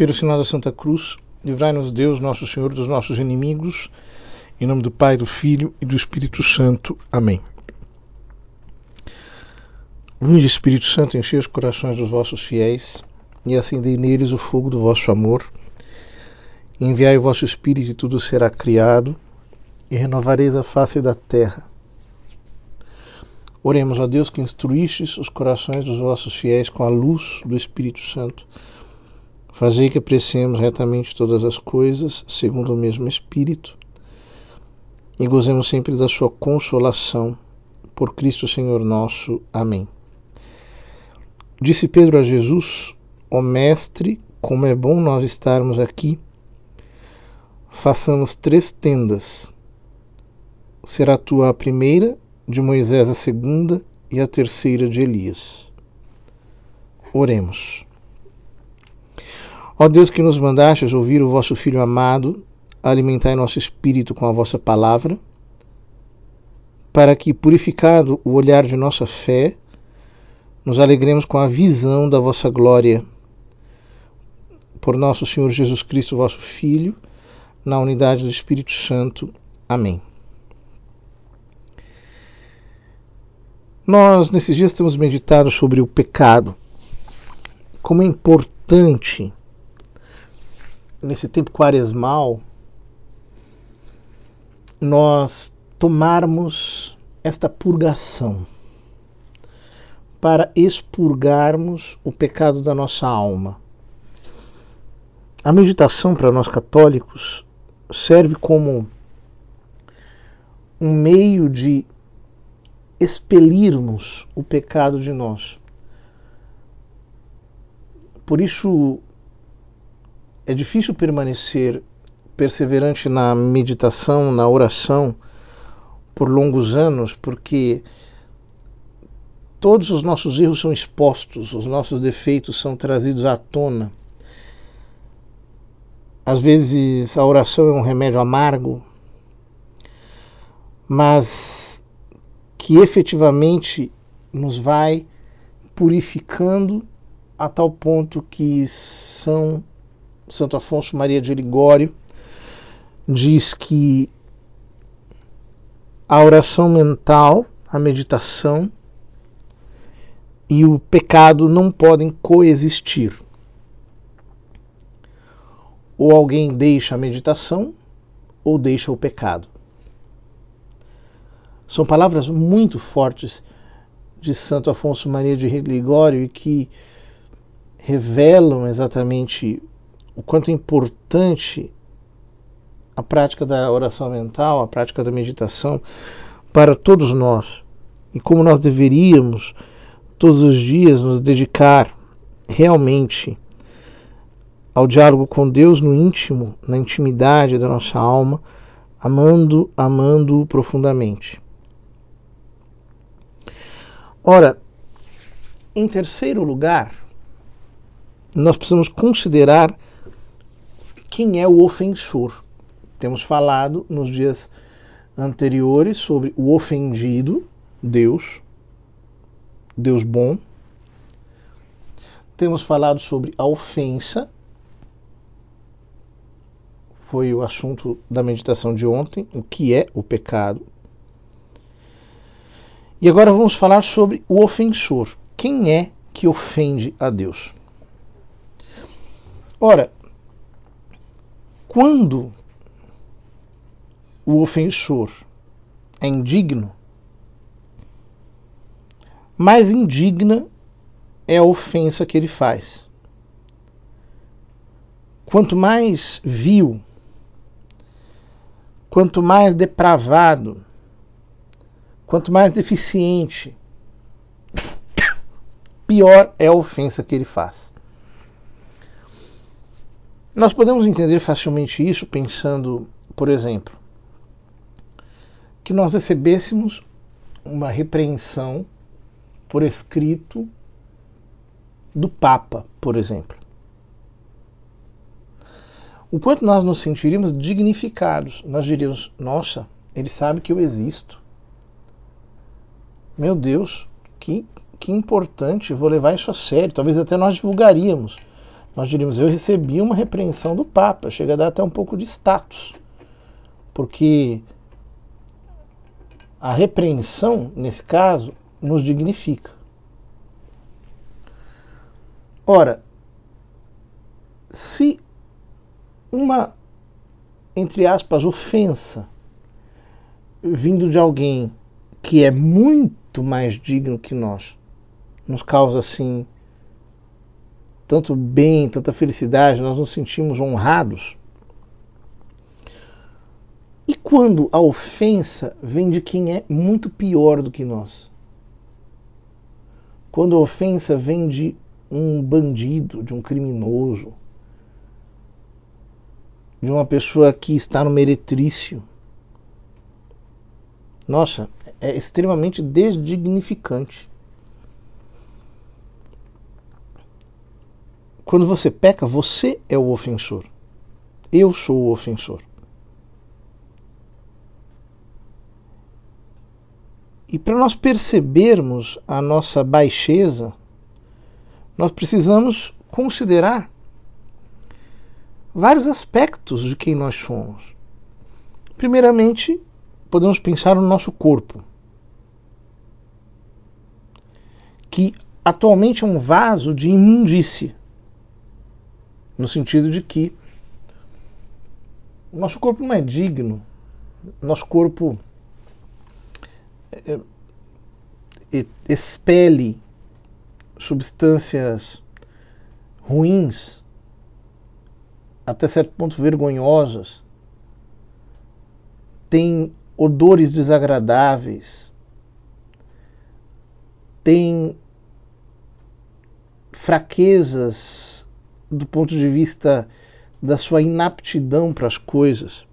Pelo sinal da Santa Cruz, livrai-nos Deus, nosso Senhor, dos nossos inimigos. Em nome do Pai, do Filho e do Espírito Santo. Amém. Vinde, Espírito Santo, enchei os corações dos vossos fiéis e acendei neles o fogo do vosso amor. Enviai o vosso Espírito e tudo será criado e renovareis a face da terra. Oremos a Deus que instruístes os corações dos vossos fiéis com a luz do Espírito Santo. Fazei que apreciemos retamente todas as coisas, segundo o mesmo Espírito, e gozemos sempre da sua consolação. Por Cristo Senhor nosso. Amém. Disse Pedro a Jesus: Ó Mestre, como é bom nós estarmos aqui. Façamos três tendas. Será tua a primeira de Moisés a segunda e a terceira de Elias. Oremos. Ó Deus que nos mandastes ouvir o vosso Filho amado, alimentai nosso espírito com a vossa palavra, para que, purificado o olhar de nossa fé, nos alegremos com a visão da vossa glória. Por nosso Senhor Jesus Cristo, vosso Filho, na unidade do Espírito Santo. Amém. Nós, nesses dias, temos meditado sobre o pecado. Como é importante, nesse tempo quaresmal, nós tomarmos esta purgação para expurgarmos o pecado da nossa alma. A meditação para nós católicos serve como um meio de expelirmos o pecado de nós. Por isso é difícil permanecer perseverante na meditação, na oração por longos anos, porque todos os nossos erros são expostos, os nossos defeitos são trazidos à tona. Às vezes a oração é um remédio amargo, mas que efetivamente nos vai purificando a tal ponto que São Santo Afonso Maria de Ligório diz que a oração mental, a meditação e o pecado não podem coexistir. Ou alguém deixa a meditação ou deixa o pecado. São palavras muito fortes de Santo Afonso Maria de Ligório e que revelam exatamente o quanto é importante a prática da oração mental, a prática da meditação para todos nós e como nós deveríamos todos os dias nos dedicar realmente ao diálogo com Deus no íntimo, na intimidade da nossa alma, amando, amando profundamente. Ora, em terceiro lugar, nós precisamos considerar quem é o ofensor. Temos falado nos dias anteriores sobre o ofendido, Deus, Deus bom. Temos falado sobre a ofensa, foi o assunto da meditação de ontem, o que é o pecado. E agora vamos falar sobre o ofensor. Quem é que ofende a Deus? Ora, quando o ofensor é indigno, mais indigna é a ofensa que ele faz. Quanto mais vil, quanto mais depravado, Quanto mais deficiente, pior é a ofensa que ele faz. Nós podemos entender facilmente isso pensando, por exemplo, que nós recebêssemos uma repreensão por escrito do Papa, por exemplo. O quanto nós nos sentiríamos dignificados, nós diríamos: nossa, ele sabe que eu existo. Meu Deus, que, que importante, vou levar isso a sério. Talvez até nós divulgaríamos nós diríamos: eu recebi uma repreensão do Papa, chega a dar até um pouco de status, porque a repreensão, nesse caso, nos dignifica. Ora, se uma, entre aspas, ofensa vindo de alguém que é muito mais digno que nós, nos causa assim tanto bem, tanta felicidade, nós nos sentimos honrados. E quando a ofensa vem de quem é muito pior do que nós? Quando a ofensa vem de um bandido, de um criminoso, de uma pessoa que está no meretrício. Nossa, é extremamente desdignificante. Quando você peca, você é o ofensor. Eu sou o ofensor. E para nós percebermos a nossa baixeza, nós precisamos considerar vários aspectos de quem nós somos. Primeiramente, podemos pensar no nosso corpo, que atualmente é um vaso de imundície, no sentido de que nosso corpo não é digno, nosso corpo é, é, expele substâncias ruins, até certo ponto vergonhosas, tem odores desagradáveis, tem fraquezas do ponto de vista da sua inaptidão para as coisas.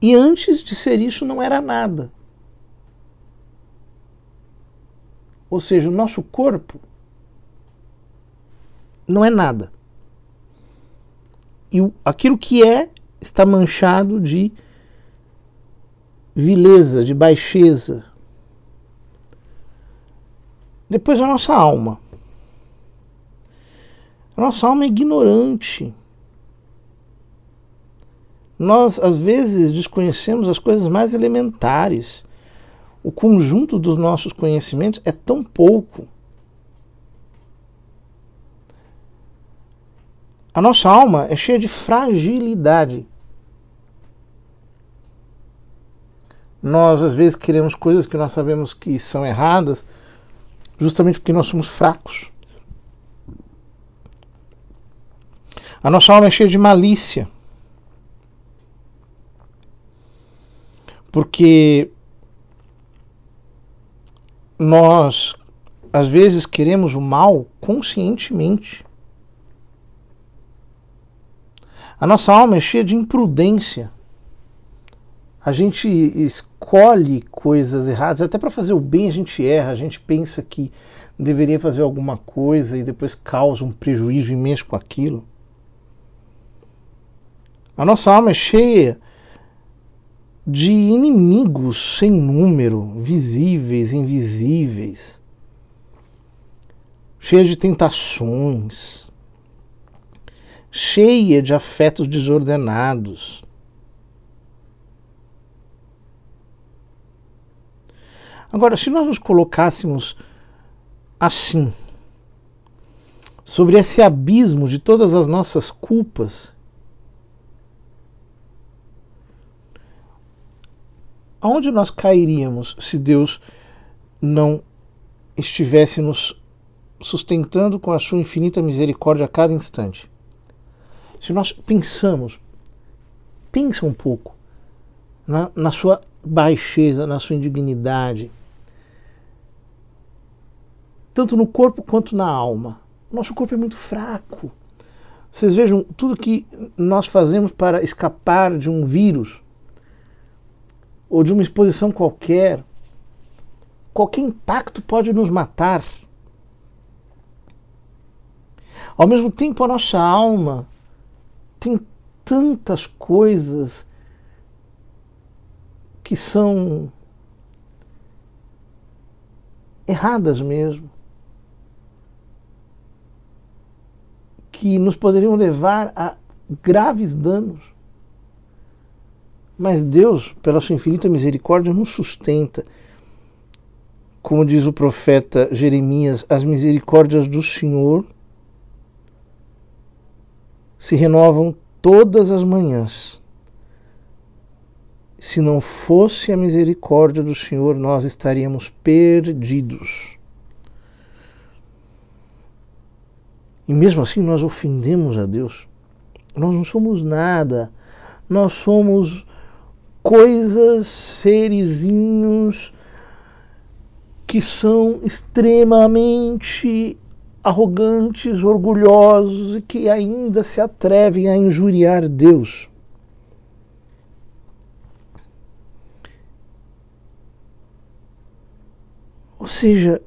E antes de ser isso, não era nada. Ou seja, o nosso corpo não é nada. E aquilo que é está manchado de vileza, de baixeza. Depois a nossa alma. A nossa alma é ignorante. Nós, às vezes, desconhecemos as coisas mais elementares o conjunto dos nossos conhecimentos é tão pouco. A nossa alma é cheia de fragilidade. Nós, às vezes, queremos coisas que nós sabemos que são erradas, justamente porque nós somos fracos. A nossa alma é cheia de malícia. Porque nós às vezes queremos o mal conscientemente. A nossa alma é cheia de imprudência. A gente escolhe coisas erradas, até para fazer o bem a gente erra, a gente pensa que deveria fazer alguma coisa e depois causa um prejuízo imenso com aquilo. A nossa alma é cheia de inimigos sem número, visíveis, invisíveis, cheia de tentações, cheia de afetos desordenados. Agora, se nós nos colocássemos assim, sobre esse abismo de todas as nossas culpas, aonde nós cairíamos se Deus não estivesse nos sustentando com a sua infinita misericórdia a cada instante? Se nós pensamos, pensa um pouco na, na sua baixeza, na sua indignidade, tanto no corpo quanto na alma. Nosso corpo é muito fraco. Vocês vejam tudo que nós fazemos para escapar de um vírus ou de uma exposição qualquer, qualquer impacto pode nos matar. Ao mesmo tempo, a nossa alma tem tantas coisas que são erradas mesmo. que nos poderiam levar a graves danos. Mas Deus, pela sua infinita misericórdia, nos sustenta. Como diz o profeta Jeremias, as misericórdias do Senhor se renovam todas as manhãs. Se não fosse a misericórdia do Senhor, nós estaríamos perdidos. E mesmo assim nós ofendemos a Deus. Nós não somos nada. Nós somos coisas, serizinhos que são extremamente arrogantes, orgulhosos e que ainda se atrevem a injuriar Deus. Ou seja,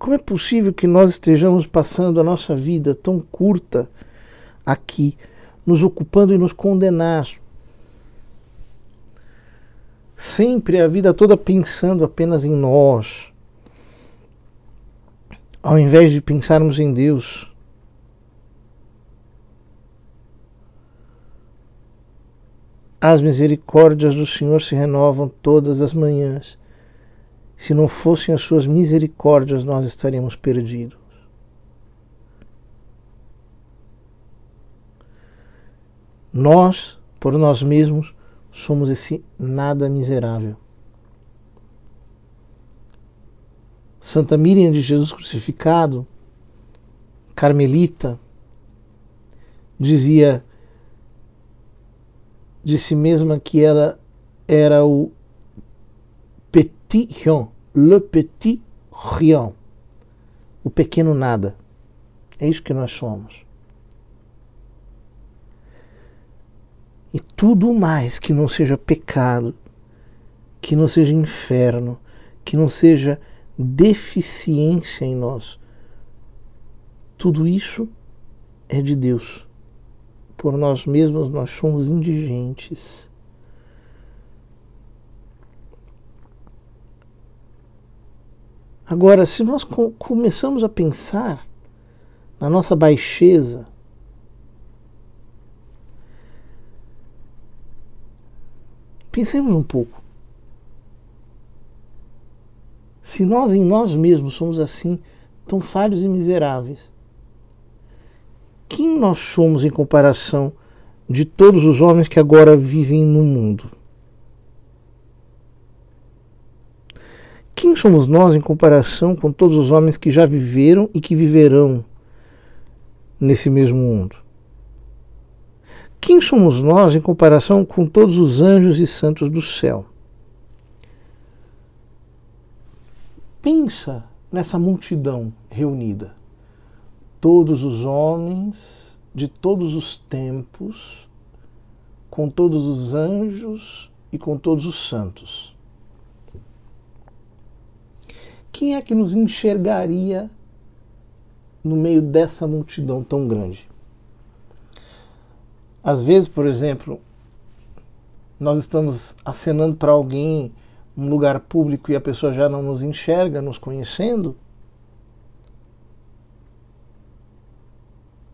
como é possível que nós estejamos passando a nossa vida tão curta aqui, nos ocupando e nos condenar? Sempre a vida toda pensando apenas em nós, ao invés de pensarmos em Deus. As misericórdias do Senhor se renovam todas as manhãs. Se não fossem as suas misericórdias, nós estaríamos perdidos. Nós, por nós mesmos, somos esse nada miserável. Santa Miriam de Jesus crucificado, carmelita, dizia de si mesma que ela era o petit rien, le petit rien, o pequeno nada. É isso que nós somos. E tudo mais que não seja pecado, que não seja inferno, que não seja deficiência em nós, tudo isso é de Deus. Por nós mesmos nós somos indigentes. Agora, se nós começamos a pensar na nossa baixeza, pensemos um pouco. Se nós em nós mesmos somos assim, tão falhos e miseráveis, quem nós somos em comparação de todos os homens que agora vivem no mundo? Quem somos nós em comparação com todos os homens que já viveram e que viverão nesse mesmo mundo? Quem somos nós em comparação com todos os anjos e santos do céu? Pensa nessa multidão reunida. Todos os homens de todos os tempos, com todos os anjos e com todos os santos quem é que nos enxergaria no meio dessa multidão tão grande? Às vezes, por exemplo, nós estamos acenando para alguém um lugar público e a pessoa já não nos enxerga, nos conhecendo.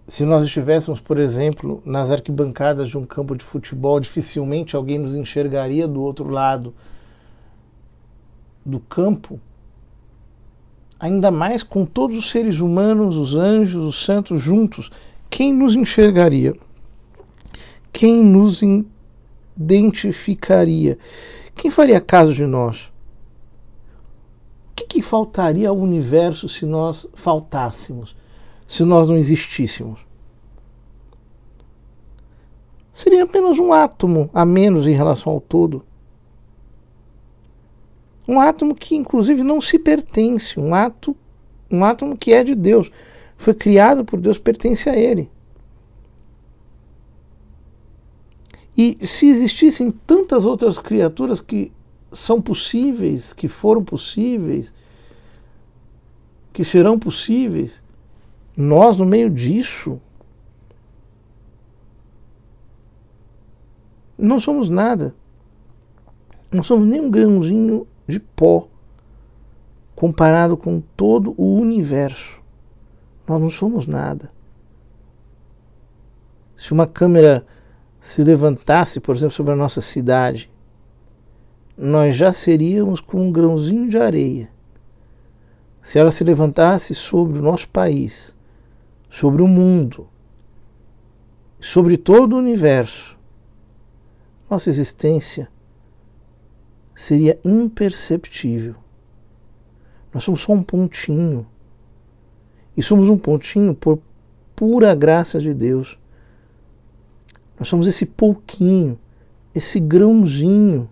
Se nós estivéssemos, por exemplo, nas arquibancadas de um campo de futebol, dificilmente alguém nos enxergaria do outro lado do campo ainda mais com todos os seres humanos, os anjos, os santos juntos, quem nos enxergaria? Quem nos identificaria? Quem faria caso de nós? O que, que faltaria ao universo se nós faltássemos, se nós não existíssemos? Seria apenas um átomo a menos em relação ao todo. Um átomo que inclusive não se pertence, um ato, um átomo que é de Deus, foi criado por Deus, pertence a ele. E se existissem tantas outras criaturas que são possíveis, que foram possíveis, que serão possíveis, nós no meio disso não somos nada. Não somos nem um grãozinho de pó comparado com todo o universo. Nós não somos nada. Se uma câmera se levantasse, por exemplo, sobre a nossa cidade, nós já seríamos com um grãozinho de areia. Se ela se levantasse sobre o nosso país, sobre o mundo, sobre todo o universo, nossa existência seria imperceptível. Nós somos só um pontinho. E somos um pontinho por pura graça de Deus. Nós somos esse pouquinho, esse grãozinho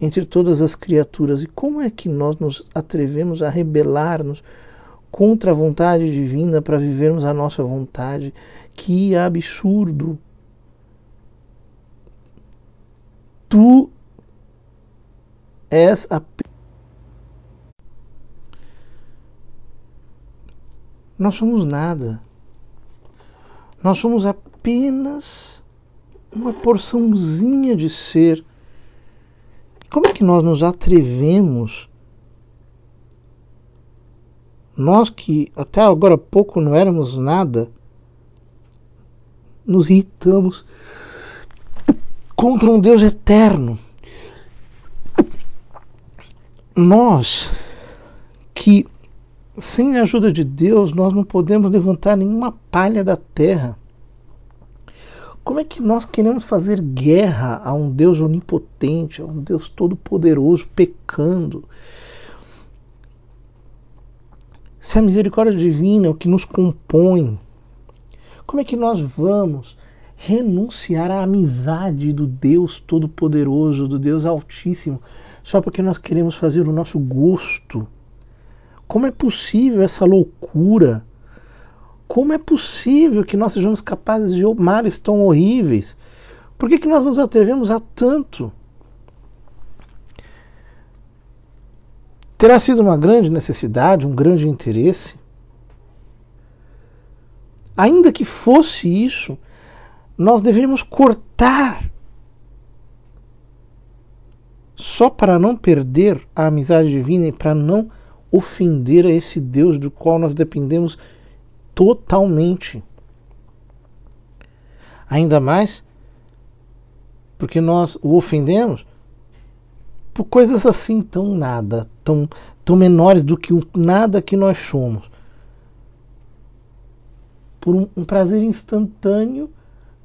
entre todas as criaturas. E como é que nós nos atrevemos a rebelar-nos contra a vontade divina para vivermos a nossa vontade? Que absurdo! Tu és a Nós somos nada. Nós somos apenas uma porçãozinha de ser. Como é que nós nos atrevemos? Nós que até agora pouco não éramos nada, nos irritamos contra um Deus eterno. Nós que sem a ajuda de Deus, nós não podemos levantar nenhuma palha da terra. Como é que nós queremos fazer guerra a um Deus onipotente, a um Deus todo-poderoso, pecando? Se a misericórdia divina é o que nos compõe, como é que nós vamos renunciar à amizade do Deus Todo-Poderoso, do Deus Altíssimo, só porque nós queremos fazer o nosso gosto? Como é possível essa loucura? Como é possível que nós sejamos capazes de males tão horríveis? Por que, que nós nos atrevemos a tanto? Terá sido uma grande necessidade, um grande interesse? Ainda que fosse isso, nós deveríamos cortar só para não perder a amizade divina e para não ofender a esse Deus do qual nós dependemos totalmente. Ainda mais porque nós o ofendemos por coisas assim tão nada, tão, tão menores do que o nada que nós somos. Por um, um prazer instantâneo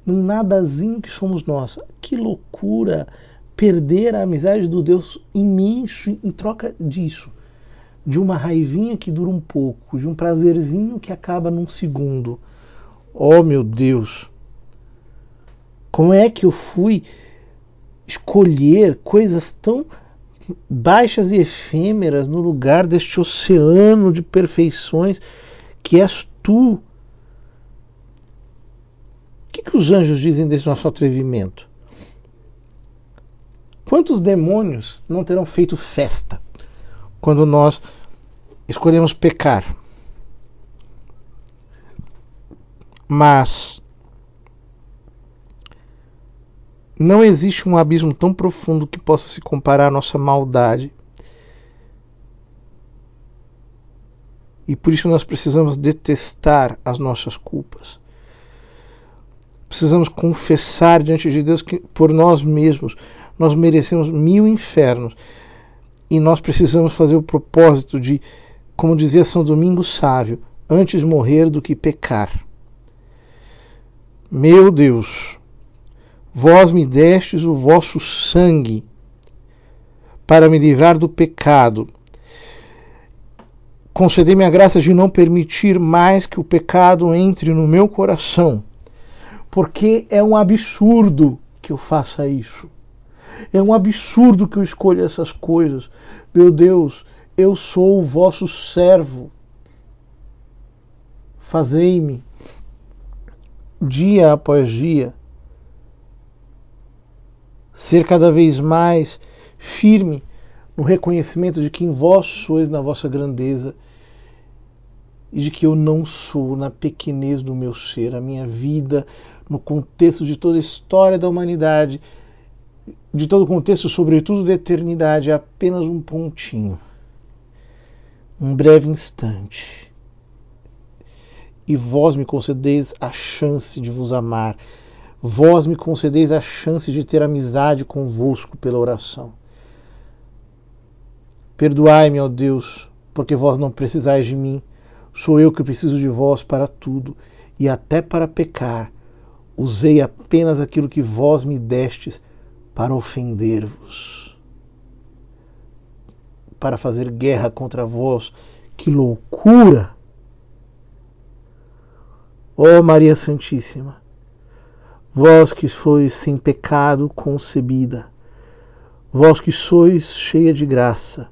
num nadazinho que somos nós. Que loucura! Perder a amizade do Deus imenso em troca disso de uma raivinha que dura um pouco, de um prazerzinho que acaba num segundo. Oh meu Deus! Como é que eu fui escolher coisas tão baixas e efêmeras no lugar deste oceano de perfeições que és tu? O que, que os anjos dizem desse nosso atrevimento? Quantos demônios não terão feito festa quando nós escolhemos pecar. Mas não existe um abismo tão profundo que possa se comparar à nossa maldade. E por isso nós precisamos detestar as nossas culpas. Precisamos confessar diante de Deus que por nós mesmos nós merecemos mil infernos e nós precisamos fazer o propósito de, como dizia São Domingo Sávio, antes morrer do que pecar. Meu Deus, vós me destes o vosso sangue para me livrar do pecado. Concedei-me a graça de não permitir mais que o pecado entre no meu coração, porque é um absurdo que eu faça isso. É um absurdo que eu escolha essas coisas. Meu Deus, eu sou o vosso servo. Fazei-me dia após dia ser cada vez mais firme no reconhecimento de que em vós sois na vossa grandeza e de que eu não sou na pequenez do meu ser, a minha vida, no contexto de toda a história da humanidade, de todo o contexto, sobretudo da eternidade, é apenas um pontinho, um breve instante. e vós me concedeis a chance de vos amar. Vós me concedeis a chance de ter amizade convosco pela oração. Perdoai-me, ó Deus, porque vós não precisais de mim. Sou eu que preciso de vós para tudo, e até para pecar. Usei apenas aquilo que vós me destes para ofender-vos, para fazer guerra contra vós. Que loucura! Ó oh, Maria Santíssima, vós que sois sem pecado concebida, vós que sois cheia de graça,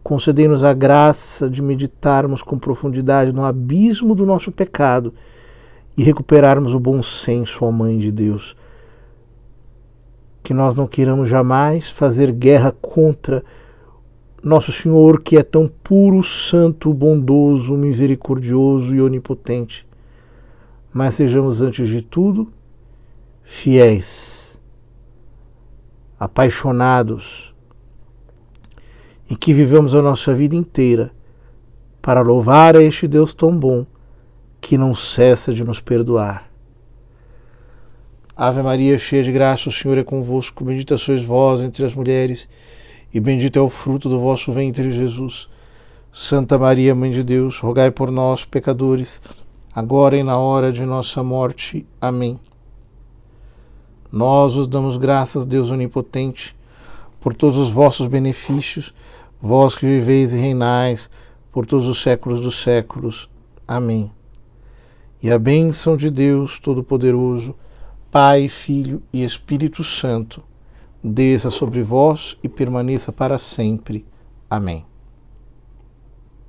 concedei-nos a graça de meditarmos com profundidade no abismo do nosso pecado e recuperarmos o bom senso, ó Mãe de Deus. Que nós não queiramos jamais fazer guerra contra nosso Senhor, que é tão puro, santo, bondoso, misericordioso e onipotente, mas sejamos, antes de tudo, fiéis, apaixonados e que vivamos a nossa vida inteira para louvar a este Deus tão bom que não cessa de nos perdoar. Ave Maria, cheia de graça, o Senhor é convosco. Bendita sois vós entre as mulheres, e bendito é o fruto do vosso ventre, Jesus. Santa Maria, Mãe de Deus, rogai por nós, pecadores, agora e na hora de nossa morte. Amém. Nós os damos graças, Deus Onipotente, por todos os vossos benefícios, vós que viveis e reinais por todos os séculos dos séculos. Amém. E a bênção de Deus Todo-Poderoso, Pai, Filho e Espírito Santo, desça sobre vós e permaneça para sempre. Amém.